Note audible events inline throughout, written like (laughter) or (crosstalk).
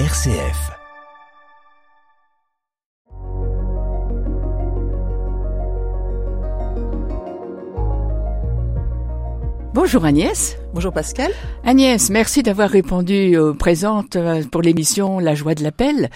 RCF. Bonjour Agnès. Bonjour Pascal. Agnès, merci d'avoir répondu aux présentes euh, pour l'émission La joie de l'appel.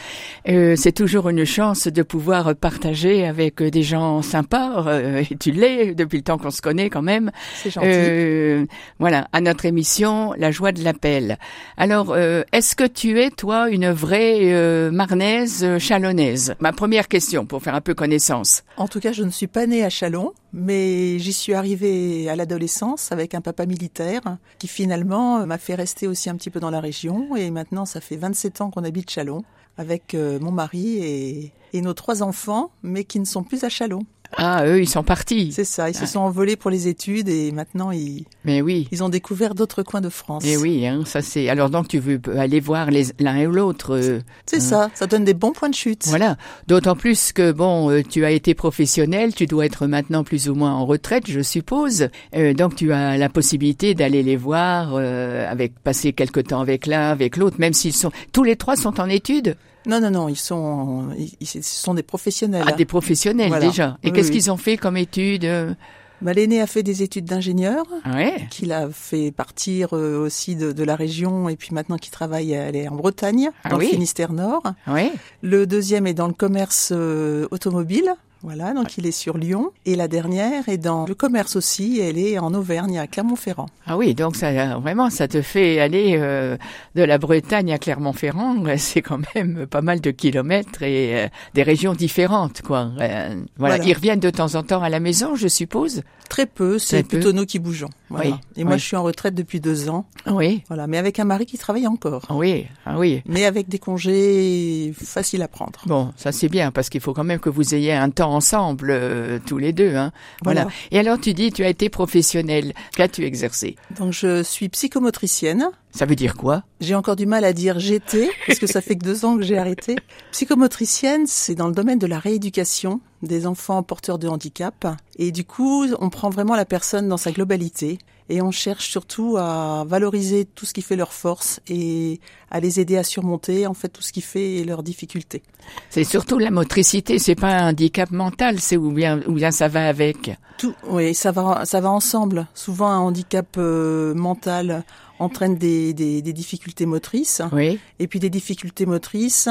Euh, c'est toujours une chance de pouvoir partager avec des gens sympas, euh, et tu l'es depuis le temps qu'on se connaît quand même. C'est gentil. Euh, voilà, à notre émission La joie de l'appel. Alors, euh, est-ce que tu es toi une vraie euh, marnaise chalonnaise? Ma première question pour faire un peu connaissance. En tout cas, je ne suis pas née à Chalon, mais j'y suis arrivée à l'adolescence avec un papa militaire qui finalement m'a fait rester aussi un petit peu dans la région. Et maintenant, ça fait 27 ans qu'on habite Chalon avec euh, mon mari et, nos trois enfants, mais qui ne sont plus à Chalon. Ah, eux, ils sont partis. C'est ça, ils se Ah. sont envolés pour les études et maintenant ils, Mais oui. ils ont découvert d'autres coins de France. Et oui, hein, ça c'est. Alors donc tu veux aller voir les l'un et l'autre. euh, C'est ça, ça donne des bons points de chute. Voilà. D'autant plus que bon, euh, tu as été professionnel, tu dois être maintenant plus ou moins en retraite, je suppose. Euh, donc tu as la possibilité d'aller les voir, euh, avec passer quelque temps avec l'un, avec l'autre, même s'ils sont tous les trois sont en études? Non, non, non, ils sont, ils, sont des professionnels. Ah, des professionnels Voilà. déjà. Et Oui, qu'est-ce oui. qu'ils ont fait comme études euh Bah, L'aîné a fait des études d'ingénieur. Ouais. qu'il a fait partir euh, aussi de, de la région et puis maintenant qu'il travaille, elle est en Bretagne, Ah dans oui. le Finistère Nord. Ouais. Le deuxième est dans le commerce euh, automobile. Voilà, donc il est sur Lyon. Et la dernière est dans le commerce aussi. Elle est en Auvergne, à Clermont-Ferrand. Ah oui, donc ça vraiment ça te fait aller euh, de la Bretagne à Clermont-Ferrand, (laughs) c'est quand même pas mal de kilomètres et euh, des régions différentes quoi. Euh, voilà. Voilà. ils reviennent de temps en temps à la maison, je suppose? Très peu, c'est Très peu. plutôt nous qui bougeons. Voilà. Oui, et moi, oui. je suis en retraite depuis deux ans. Oui. Voilà, mais avec un mari qui travaille encore. Ah Oui, ah oui. Mais avec des congés faciles à prendre. Bon, ça c'est bien parce qu'il faut quand même que vous ayez un temps ensemble euh, tous les deux. Hein. Voilà. Voilà. Et alors tu dis tu as été professionnel. Qu'as-tu exercé? Donc je suis psychomotricienne. Ça veut dire quoi? J'ai encore du mal à dire j'étais, parce que ça fait que deux ans que j'ai arrêté. (laughs) Psychomotricienne, c'est dans le domaine de la rééducation des enfants porteurs de handicap. Et du coup, on prend vraiment la personne dans sa globalité. Et on cherche surtout à valoriser tout ce qui fait leur force et à les aider à surmonter, en fait, tout ce qui fait leurs difficultés. C'est surtout la motricité. C'est pas un handicap mental, c'est ou bien ou bien ça va avec? Tout, oui, ça va, ça va ensemble. Souvent, un handicap euh, mental entraîne des, des, des difficultés motrices. Oui. Et puis des difficultés motrices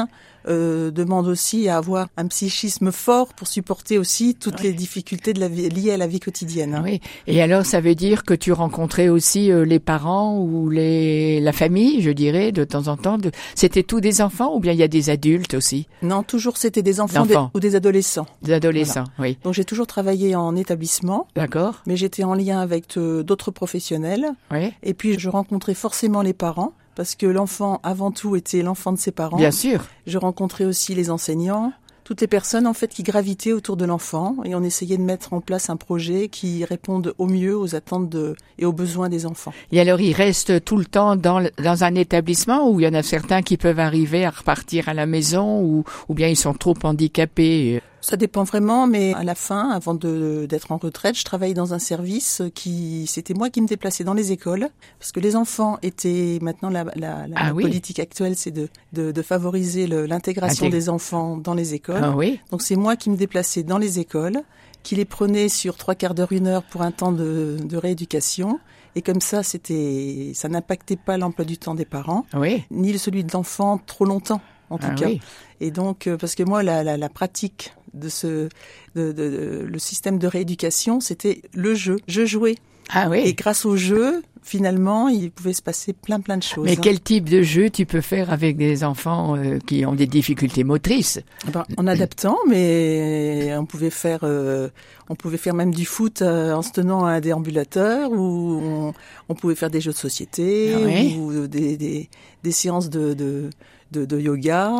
euh, demandent aussi à avoir un psychisme fort pour supporter aussi toutes les difficultés de la vie, liées à la vie quotidienne. hein. Oui. Et alors, ça veut dire que tu rencontrais aussi euh, les parents ou les la famille, je dirais, de temps en temps. De... C'était tous des enfants ou bien il y a des adultes aussi, Non, toujours c'était des enfants des- ou des adolescents. des adolescents. Oui. Donc j'ai toujours travaillé en établissement, D'accord. mais j'étais en lien avec euh, d'autres professionnels. Oui. Et puis je rencontrais forcément les parents. Parce que l'enfant, avant tout, était l'enfant de ses parents. Bien sûr. Je rencontrais aussi les enseignants, toutes les personnes en fait qui gravitaient autour de l'enfant et on essayait de mettre en place un projet qui réponde au mieux aux attentes de, et aux besoins des enfants. Et alors, ils restent tout le temps dans, le- dans un établissement où il y en a certains qui peuvent arriver à repartir à la maison ou, ou bien ils sont trop handicapés. Ça dépend vraiment, mais à la fin, avant de- d'être en retraite, je travaillais dans un service qui, c'était moi qui me déplaçais dans les écoles, parce que les enfants étaient, maintenant la, la, la Ah oui. politique actuelle, c'est de, de, de favoriser l'intégration Intég- des enfants dans les écoles. Ah oui. Donc c'est moi qui me déplaçais dans les écoles, qui les prenais sur trois quarts d'heure, une heure pour un temps de, de rééducation. Et comme ça, c'était, ça n'impactait pas l'emploi du temps des parents, Oui. ni celui de l'enfant trop longtemps, en tout Ah cas. oui. Et donc, euh, parce que moi, la, la, la pratique de ce, de, de- de- le système de rééducation, c'était le jeu. Je jouais. Ah oui. Et grâce au jeu, finalement, il pouvait se passer plein plein de choses. Mais hein. quel type de jeu tu peux faire avec des enfants euh, qui ont des difficultés motrices? Eh ben, en adaptant, mais on pouvait faire, euh, on pouvait faire même du foot euh, en se tenant à un déambulateur, ou on, on pouvait faire des jeux de société, Ah oui. ou des, des, des séances de, de, de, de yoga.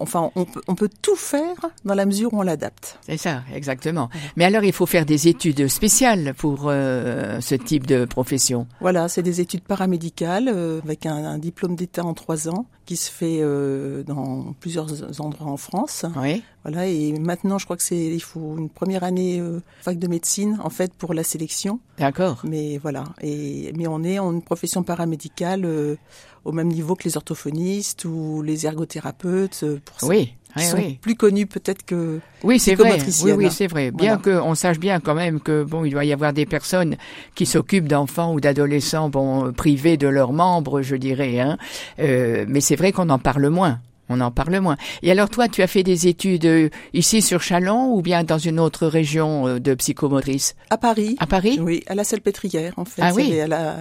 Enfin, on peut, on peut tout faire dans la mesure où on l'adapte. C'est ça, exactement. Mais alors, il faut faire des études spéciales pour euh, ce type de profession. Voilà, c'est des études paramédicales euh, avec un, un diplôme d'État en trois ans qui se fait euh, dans plusieurs endroits en France. Oui. Voilà, et maintenant, je crois que c'est, il faut une première année euh, fac de médecine, en fait, pour la sélection. D'accord. Mais voilà, et mais on est en une profession paramédicale euh, au même niveau que les orthophonistes ou les ergothérapeutes. euh, Pour. Oui, sont oui. plus connus peut-être que. Oui, c'est vrai. Oui, oui, c'est vrai. Bien Voilà. que on sache bien quand même que bon, il doit y avoir des personnes qui s'occupent d'enfants ou d'adolescents, bon, privés de leurs membres, je dirais. Hein. Euh, mais c'est vrai qu'on en parle moins. On en parle moins. Et alors toi, tu as fait des études euh, ici sur Chalon ou bien dans une autre région euh, de psychomotrice? À Paris. À Paris? Oui, à la Salpêtrière, en fait. Ah oui. à la,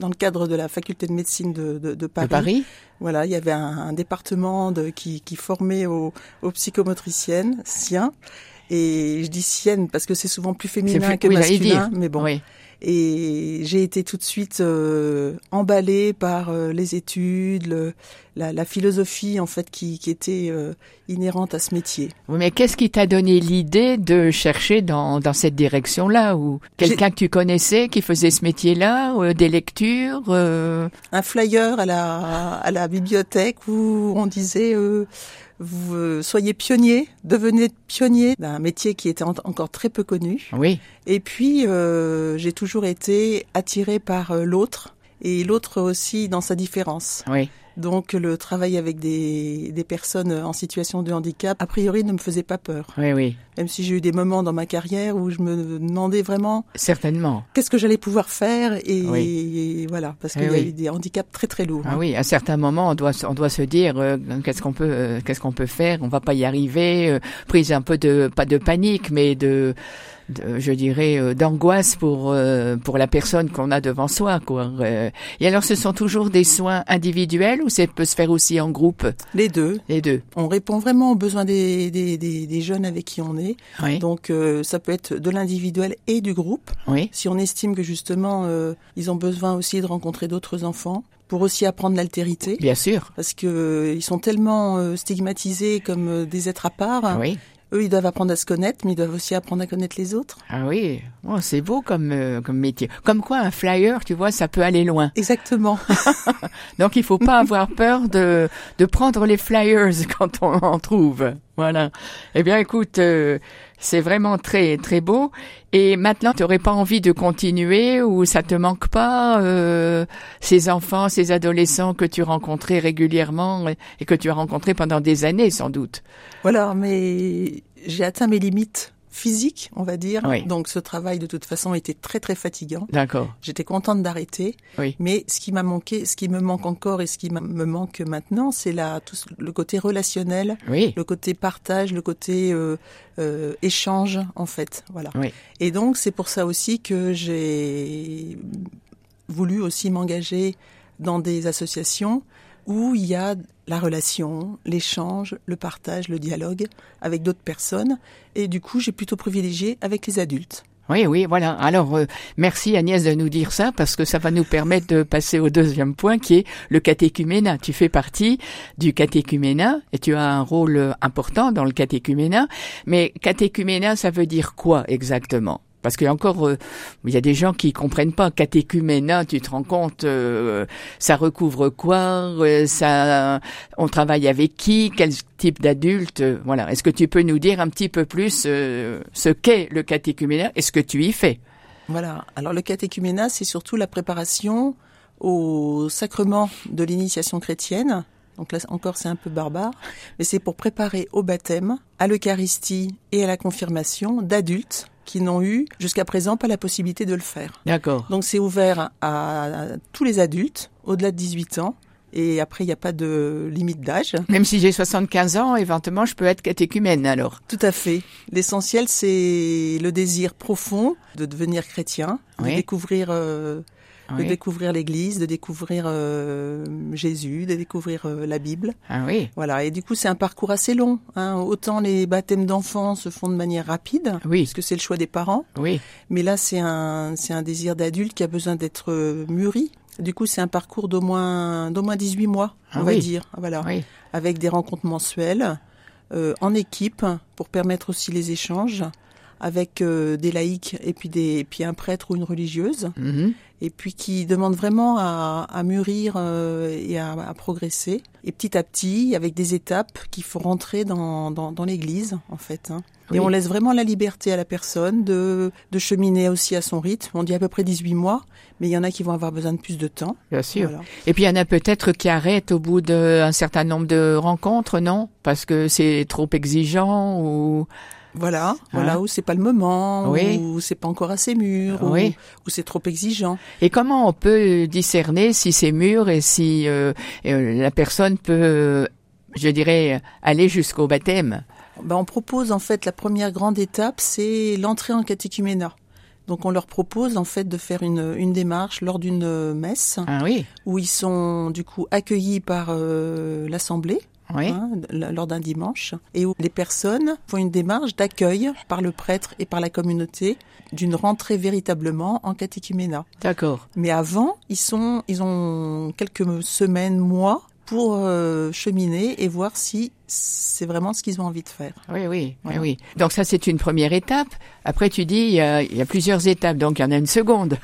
dans le cadre de la faculté de médecine de, de, de De Paris? Paris Voilà, il y avait un, un département de, qui, qui formait aux, aux psychomotriciennes, sien. Et je dis sienne parce que c'est souvent plus féminin que oui, masculin, mais bon. Oui. Et j'ai été tout de suite euh, emballée par euh, les études, le- la, la philosophie en fait qui, qui était euh, inhérente à ce métier. Oui, Mais qu'est-ce qui t'a donné l'idée de chercher dans, dans cette direction-là? Ou quelqu'un que tu connaissais qui faisait ce métier-là, euh, des lectures euh, Un flyer à la, à la bibliothèque où on disait euh, vous euh, soyez pionnier, devenez pionnier d'un métier qui était en- encore très peu connu. Oui, Et puis euh, j'ai toujours été attirée par euh, l'autre et l'autre aussi dans sa différence. oui. Donc le travail avec des, des personnes en situation de handicap, a priori, ne me faisait pas peur. Oui, oui, Même si j'ai eu des moments dans ma carrière où je me demandais vraiment certainement. qu'est-ce que j'allais pouvoir faire et, Oui. et voilà, parce Eh qu'il y a eu des handicaps très très lourds. Ah hein. oui, à certains moments, on doit, se- on doit se dire euh, qu'est-ce qu'on peut, euh, qu'est-ce qu'on peut faire. On va pas y arriver. euh, prise un peu de, pas de panique, mais de, de- je dirais, euh, d'angoisse pour euh, pour la personne qu'on a devant soi, quoi. Euh, et alors, ce sont toujours des soins individuels ou ça peut se faire aussi en groupe, Les deux. les deux. On répond vraiment aux besoins des, des, des, des jeunes avec qui on est. Oui, Donc euh, ça peut être de l'individuel et du groupe. oui, Si on estime que justement euh, ils ont besoin aussi de rencontrer d'autres enfants pour aussi apprendre l'altérité. bien sûr. Parce que euh, ils sont tellement euh, stigmatisés comme euh, des êtres à part. Oui. Eux, ils doivent apprendre à se connaître, mais ils doivent aussi apprendre à connaître les autres. Ah oui, oh, c'est beau comme euh, comme métier. Comme quoi, un flyer, tu vois, ça peut aller loin. Exactement. (laughs) Donc il faut pas avoir peur de de prendre les flyers (laughs) quand on en trouve. Voilà. Eh bien écoute, euh, c'est vraiment très très beau. Et maintenant, tu n'aurais pas envie de continuer ou ça te manque pas euh, ces enfants, ces adolescents que tu rencontrais régulièrement et- que tu as rencontrés pendant des années sans doute? voilà, mais j'ai atteint mes limites physiques, on va dire. Oui. Donc ce travail, de toute façon, était très très fatigant. D'accord. J'étais contente d'arrêter. Oui. Mais ce qui m'a manqué, ce qui me manque encore et ce qui me manque maintenant, c'est la, tout le côté relationnel, Oui. le côté partage, le côté euh, euh, échange, en fait. Voilà. Oui. Et donc, c'est pour ça aussi que j'ai voulu aussi m'engager dans des associations où il y a la relation, l'échange, le partage, le dialogue avec d'autres personnes. Et du coup, j'ai plutôt privilégié avec les adultes. Oui, oui, voilà. Alors, euh, merci Agnès de nous dire ça parce que ça va nous permettre de passer au deuxième point qui est le catéchuménat. Tu fais partie du catéchuménat et tu as un rôle important dans le catéchuménat. Mais catéchuménat, ça veut dire quoi exactement? Parce qu'il y a encore, euh, il y a des gens qui comprennent pas catéchuménat. Tu te rends compte, euh, ça recouvre quoi euh, Ça, on travaille avec qui Quel type d'adulte Voilà. Est-ce que tu peux nous dire un petit peu plus ce qu'est le catéchuménat et ce que tu y fais? Voilà. Alors le catéchuménat, c'est surtout la préparation au sacrement de l'initiation chrétienne. Donc là encore, c'est un peu barbare, mais c'est pour préparer au baptême, à l'Eucharistie et à la confirmation d'adultes qui n'ont eu jusqu'à présent pas la possibilité de le faire. D'accord. Donc c'est ouvert à, à tous les adultes au-delà de 18 ans. Et après, il n'y a pas de limite d'âge. Même si j'ai 75 ans, éventuellement, je peux être catéchumène alors. Tout à fait. L'essentiel, c'est le désir profond de devenir chrétien, Oui. de découvrir euh, de découvrir l'Église, de découvrir euh, Jésus, de découvrir euh, la Bible. Ah oui. Voilà. Et du coup, c'est un parcours assez long. Hein. Autant les baptêmes d'enfants se font de manière rapide, Oui. puisque c'est le choix des parents. Oui. Mais là, c'est un c'est un désir d'adulte qui a besoin d'être euh, mûri. Du coup, c'est un parcours d'au moins d'au moins 18 mois, on Ah va oui. dire. Voilà. Oui. Avec des rencontres mensuelles, euh, en équipe, pour permettre aussi les échanges, avec euh, des laïcs et puis des et puis un prêtre ou une religieuse Mhm. et puis qui demande vraiment à, à mûrir euh, et à, à progresser et petit à petit avec des étapes qu'il faut rentrer dans dans, dans l'Église en fait. hein. Oui. Et on laisse vraiment la liberté à la personne de de cheminer aussi à son rythme. On dit à peu près 18 mois, mais il y en a qui vont avoir besoin de plus de temps. Bien sûr. Voilà. Et puis il y en a peut-être qui arrêtent au bout d'un certain nombre de rencontres, non? Parce que c'est trop exigeant ou Voilà, Hein voilà où c'est pas le moment, Oui. où c'est pas encore assez mûr, ou Oui. où c'est trop exigeant. et comment on peut discerner si c'est mûr et si euh, euh, la personne peut, je dirais, aller jusqu'au baptême? Ben, on propose en fait la première grande étape, c'est l'entrée en catéchuménat. Donc on leur propose en fait de faire une, une démarche lors d'une messe Ah oui, où ils sont du coup accueillis par euh, l'assemblée oui, hein, lors d'un dimanche et où les personnes font une démarche d'accueil par le prêtre et par la communauté d'une rentrée véritablement en catéchuménat. d'accord. Mais avant, ils sont, ils ont quelques semaines, mois pour euh, cheminer et voir si c'est vraiment ce qu'ils ont envie de faire. Oui, oui, Voilà. oui, oui. Donc ça, c'est une première étape. Après, tu dis, il y a, il y a plusieurs étapes, donc il y en a une seconde.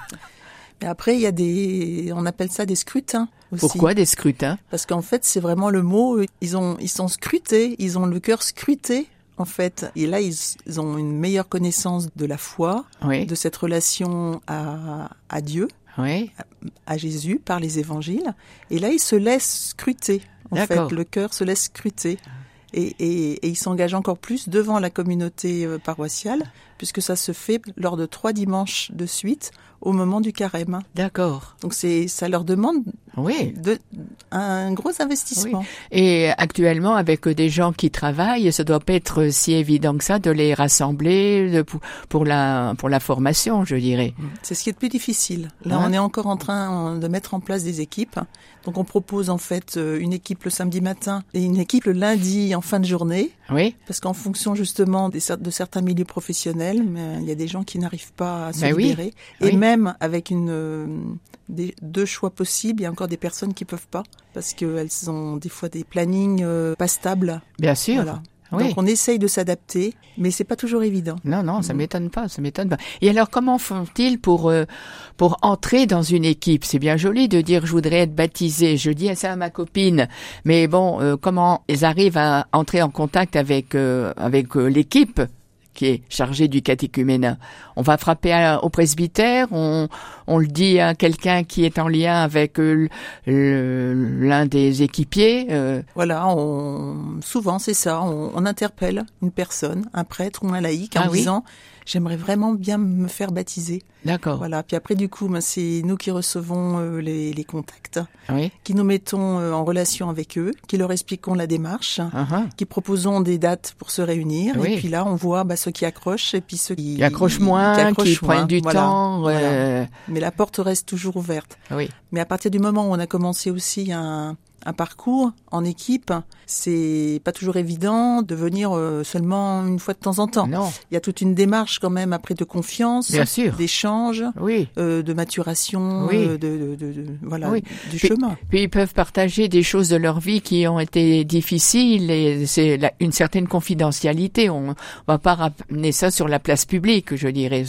Mais après, il y a des, on appelle ça des scrutins aussi. Pourquoi des scrutins? Parce qu'en fait, c'est vraiment le mot. Ils ont, ils sont scrutés, ils ont le cœur scruté. En fait, et là, ils, ils ont une meilleure connaissance de la foi, Oui, de cette relation à, à Dieu, oui, à Jésus par les évangiles. Et là, ils se laissent scruter. En fait, le cœur se laisse scruter. Et, et, et ils s'engagent encore plus devant la communauté euh, paroissiale, puisque ça se fait lors de trois dimanches de suite au moment du carême. d'accord. Donc c'est, ça leur demande Oui. de, un gros investissement. Et actuellement, avec des gens qui travaillent, ça doit pas être si évident que ça de les rassembler de, pour, pour la pour la formation, je dirais. C'est ce qui est le plus difficile. Là, Ouais. on est encore en train de mettre en place des équipes. Donc on propose en fait euh, une équipe le samedi matin et une équipe le lundi en fin de journée. Oui, Parce qu'en fonction justement des de certains milieux professionnels, mais il y a des gens qui n'arrivent pas à se Ben oui, libérer. Et oui. même avec une euh, des, deux choix possibles, il y a encore des personnes qui peuvent pas parce qu'elles ont des fois des plannings euh, pas stables. bien sûr. Voilà. Oui. Donc on essaye de s'adapter, mais c'est pas toujours évident. Non, non, ça Mm. m'étonne pas, ça m'étonne pas. Et alors, comment font-ils pour euh, pour entrer dans une équipe? C'est bien joli de dire je voudrais être baptisé. Je dis ça à ma copine, mais bon, euh, comment ils arrivent à entrer en contact avec euh, avec euh, l'équipe? Qui est chargée du catéchuménat On va frapper à- au presbytère, on on le dit à quelqu'un qui est en lien avec euh, l'un des équipiers. euh, Voilà, on, souvent c'est ça, on, on interpelle une personne, un prêtre ou un laïc en Ah oui. disant j'aimerais vraiment bien me faire baptiser. D'accord. Voilà, puis après du coup, ben, c'est nous qui recevons euh, les, les contacts, Oui. qui nous mettons euh, en relation avec eux, qui leur expliquons la démarche, Ah, ah. qui proposons des dates pour se réunir, Oui. et puis là on voit bah, ceux qui accrochent et puis ceux qui, Qui accrochent moins, qui, accrochent prennent moins. du Voilà, temps. voilà. euh, Mais la porte reste toujours ouverte. oui. Mais à partir du moment où on a commencé aussi un, un parcours en équipe, c'est pas toujours évident de venir euh, seulement une fois de temps en temps. Non. Il y a toute une démarche quand même après de confiance, d'échange, Oui. euh, de maturation, Oui. euh, de, de- de- de- voilà, Oui. du Puis- chemin. Puis ils peuvent partager des choses de leur vie qui ont été difficiles et c'est une certaine confidentialité. On va pas ramener ça sur la place publique, je dirais.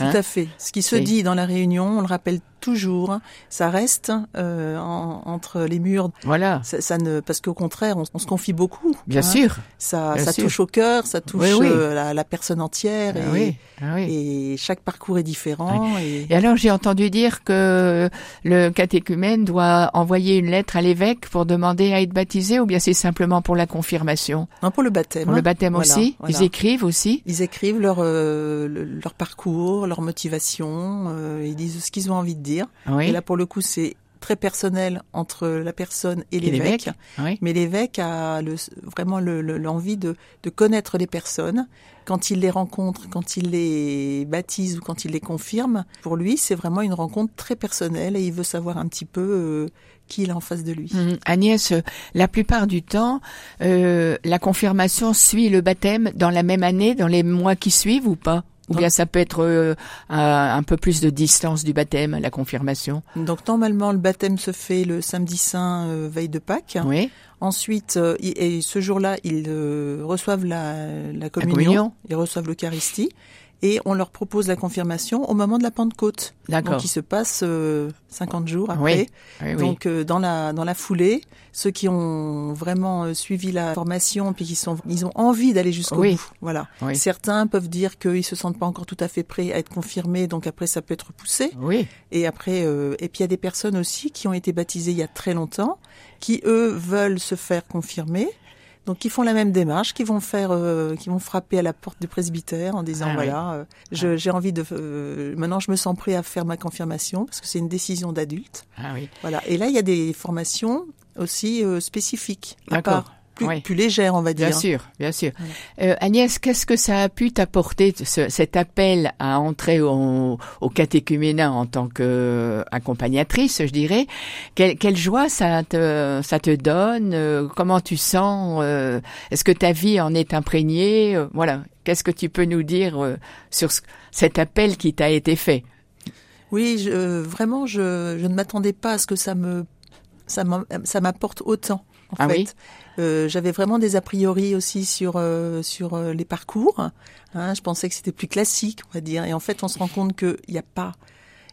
Hein? Tout à fait. Ce qui se dit dans la réunion, on le rappelle toujours, ça reste euh, en- entre les murs. Voilà. Ça, ça ne, parce qu'au contraire, on, on se confie beaucoup. Bien hein. sûr. Ça, bien ça sûr. touche au cœur, ça touche Oui, oui. euh, la, la personne entière. Ah et. Ah et chaque parcours est différent. Et... Et alors j'ai entendu dire que le catéchumène doit envoyer une lettre à l'évêque pour demander à être baptisé ou bien c'est simplement pour la confirmation? Non, pour le baptême. Pour le baptême Voilà, aussi? Voilà. Ils écrivent aussi? Ils écrivent leur, euh, le- leur parcours, leur motivation, euh, ils disent ce qu'ils ont envie de dire. Oui. Et là, pour le coup, c'est très personnel entre la personne et Et l'évêque. Oui. Mais l'évêque a le, vraiment le- le- l'envie de, de connaître les personnes. Quand il les rencontre, quand il les baptise ou quand il les confirme, pour lui, c'est vraiment une rencontre très personnelle et il veut savoir un petit peu euh, qui il a en face de lui. Hum, Agnès, euh, la plupart du temps, euh, la confirmation suit le baptême dans la même année, dans les mois qui suivent ou pas? Ou bien ça peut être euh, un peu plus de distance du baptême, la confirmation Donc normalement, le baptême se fait le samedi saint euh, veille de Pâques. Oui. Ensuite, euh, et ce jour-là, ils euh, reçoivent la, la communion, communion. ils reçoivent l'Eucharistie. Et on leur propose la confirmation au moment de la Pentecôte. D'accord. Donc il se passe euh, 50 jours après. Oui. Donc euh, dans la dans la foulée, ceux qui ont vraiment euh, suivi la formation puis qui sont ils ont envie d'aller jusqu'au Oui. bout. Voilà. Oui. Certains peuvent dire qu'ils se sentent pas encore tout à fait prêts à être confirmés, donc après ça peut être repoussé. oui, Et après, euh, et puis il y a des personnes aussi qui ont été baptisées il y a très longtemps, qui eux veulent se faire confirmer, donc qui font la même démarche, qui vont faire, euh, qui vont frapper à la porte du presbytère en disant Ah voilà, euh, je- j'ai envie de, euh, maintenant je me sens prêt à faire ma confirmation parce que c'est une décision d'adulte. ah oui. Voilà. Et là il y a des formations aussi spécifiques, à D'accord. part, plus, Oui. plus légères on va dire. Bien sûr, bien sûr. Euh, Agnès, qu'est-ce que ça a pu t'apporter, ce- cet appel à entrer au, au catéchuménat en tant qu'accompagnatrice, je dirais? Quelle, quelle joie ça te, ça te donne? Euh, Comment tu sens euh, Est-ce que ta vie en est imprégnée? Euh, Voilà. Qu'est-ce que tu peux nous dire euh, sur ce- cet appel qui t'a été fait? Oui, je, euh, vraiment, je, je ne m'attendais pas à ce que ça me ça m'apporte autant. En Ah fait, oui Euh, j'avais vraiment des a priori aussi sur euh, sur euh, les parcours. Hein, je pensais que c'était plus classique, on va dire. Et en fait, on se rend compte qu'il n'y a pas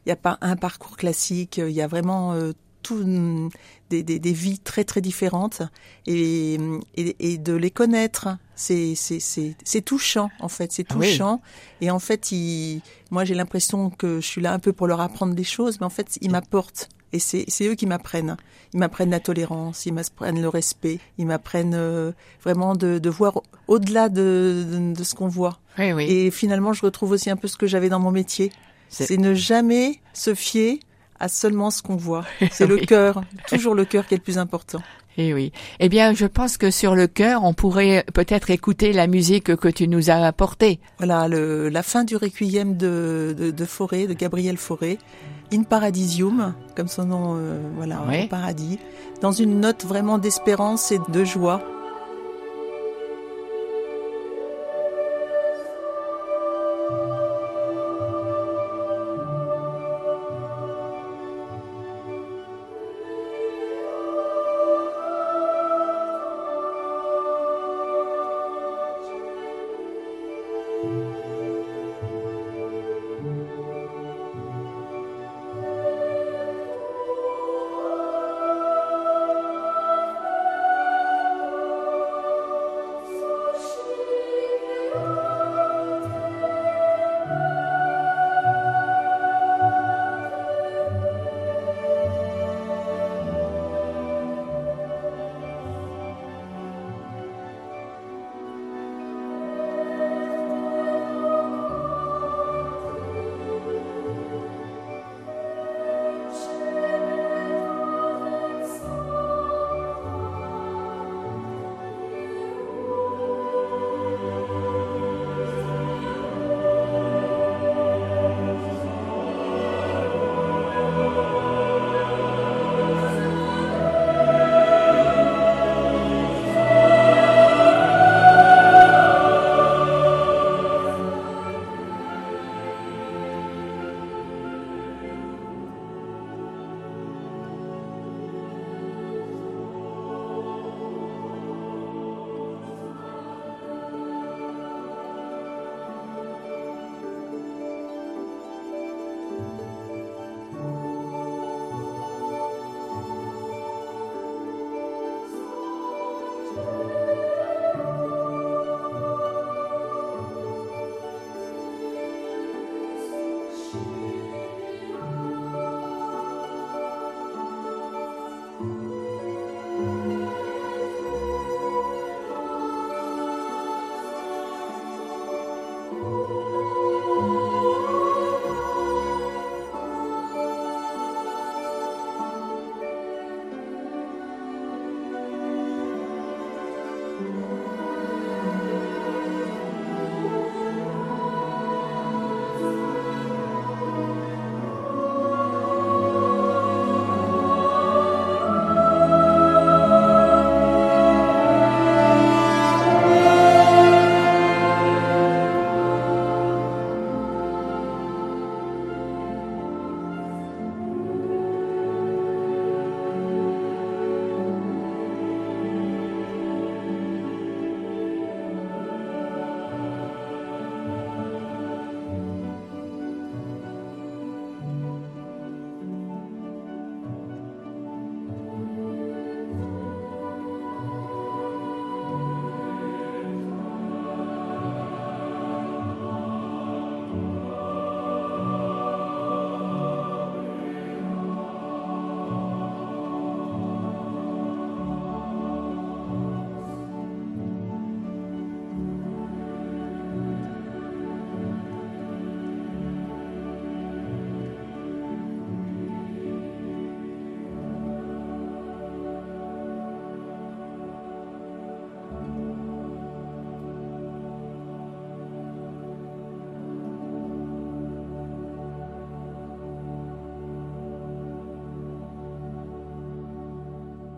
il y a pas un parcours classique. Il y a vraiment euh, tout hum, des, des, des vies très très différentes et, et, et de les connaître, c'est c'est touchant en fait, c'est Ah oui. touchant. Et en fait, ils, moi j'ai l'impression que je suis là un peu pour leur apprendre des choses, mais en fait ils m'apportent et c'est eux qui m'apprennent. Ils m'apprennent la tolérance, ils m'apprennent le respect, ils m'apprennent euh, vraiment de, de voir au-delà de, de, de ce qu'on voit. Oui, oui. Et finalement, je retrouve aussi un peu ce que j'avais dans mon métier. C'est- ne jamais se fier à seulement ce qu'on voit. (laughs) C'est le cœur, toujours le cœur qui est le plus important. Eh oui. Eh bien, je pense que sur le cœur, on pourrait peut-être écouter la musique que tu nous as apportée. Voilà, le, la fin du requiem de, de, de Fauré, de Gabriel Fauré, In Paradisium, comme son nom, euh, voilà, au paradis, dans une note vraiment d'espérance et de joie.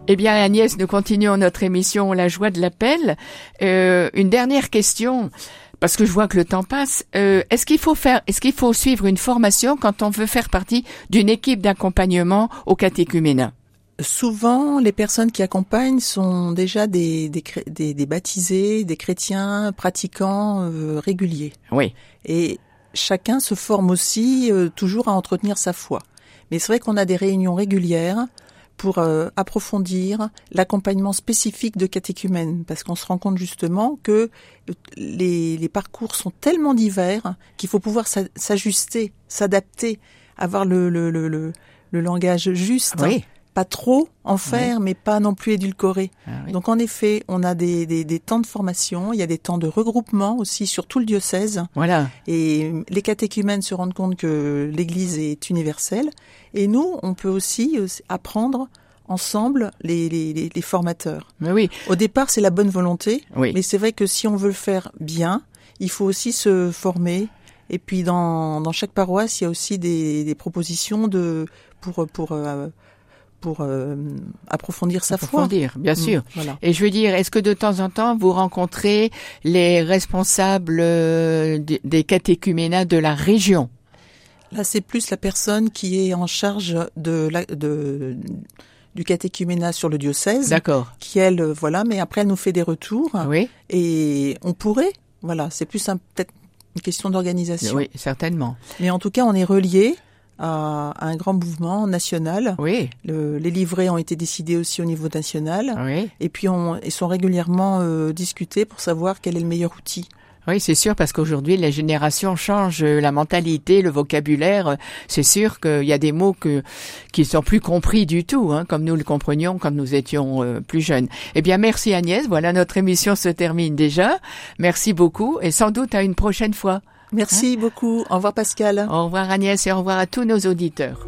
Eh bien, Agnès, nous continuons notre émission La joie de l'appel. Euh, une dernière question, parce que je vois que le temps passe. Euh, est-ce qu'il faut faire, est-ce qu'il faut suivre une formation quand on veut faire partie d'une équipe d'accompagnement au catéchuménat? Souvent, les personnes qui accompagnent sont déjà des, des, des, baptisés, des chrétiens pratiquants euh, réguliers. Oui. Et chacun se forme aussi euh, toujours à entretenir sa foi. Mais c'est vrai qu'on a des réunions régulières pour euh, approfondir l'accompagnement spécifique de catéchumènes, parce qu'on se rend compte justement que les, parcours sont tellement divers qu'il faut pouvoir s'ajuster, s'adapter, avoir le, le, le, le, langage juste. Pas trop en faire, mais pas non plus édulcoré. Ah Donc en effet, on a des, des, des, temps de formation, il y a des temps de regroupement aussi sur tout le diocèse. Voilà. Et les catéchumènes se rendent compte que l'Église est universelle. Et nous, on peut aussi euh, apprendre ensemble les, les, les formateurs. Mais oui. Au départ, c'est la bonne volonté. Oui. Mais c'est vrai que si on veut le faire bien, il faut aussi se former. Et puis dans, dans chaque paroisse, il y a aussi des, des propositions de pour pour euh, pour euh, approfondir sa approfondir, foi. bien mm, sûr. voilà. Et je veux dire, est-ce que de temps en temps vous rencontrez les responsables euh, des catéchuménats de la région? Là, c'est plus la personne qui est en charge de, la, de du catéchuménat sur le diocèse. D'accord. Qui elle, euh, voilà, mais après elle nous fait des retours. Oui. Et on pourrait, voilà, c'est plus peut-être une question d'organisation. Oui, certainement. Mais en tout cas, on est relié à, un grand mouvement national. Oui. Le, les livrets ont été décidés aussi au niveau national. Oui. Et puis on, ils sont régulièrement euh, discutés pour savoir quel est le meilleur outil. Oui, c'est sûr, parce qu'aujourd'hui, les générations changent la mentalité, le vocabulaire. C'est sûr qu'il y a des mots que, qui sont plus compris du tout, hein, comme nous le comprenions quand nous étions euh, plus jeunes. Eh bien, merci Agnès. Voilà, notre émission se termine déjà. Merci beaucoup et sans doute à une prochaine fois. Merci beaucoup. Au revoir Pascal. Au revoir Agnès et au revoir à tous nos auditeurs.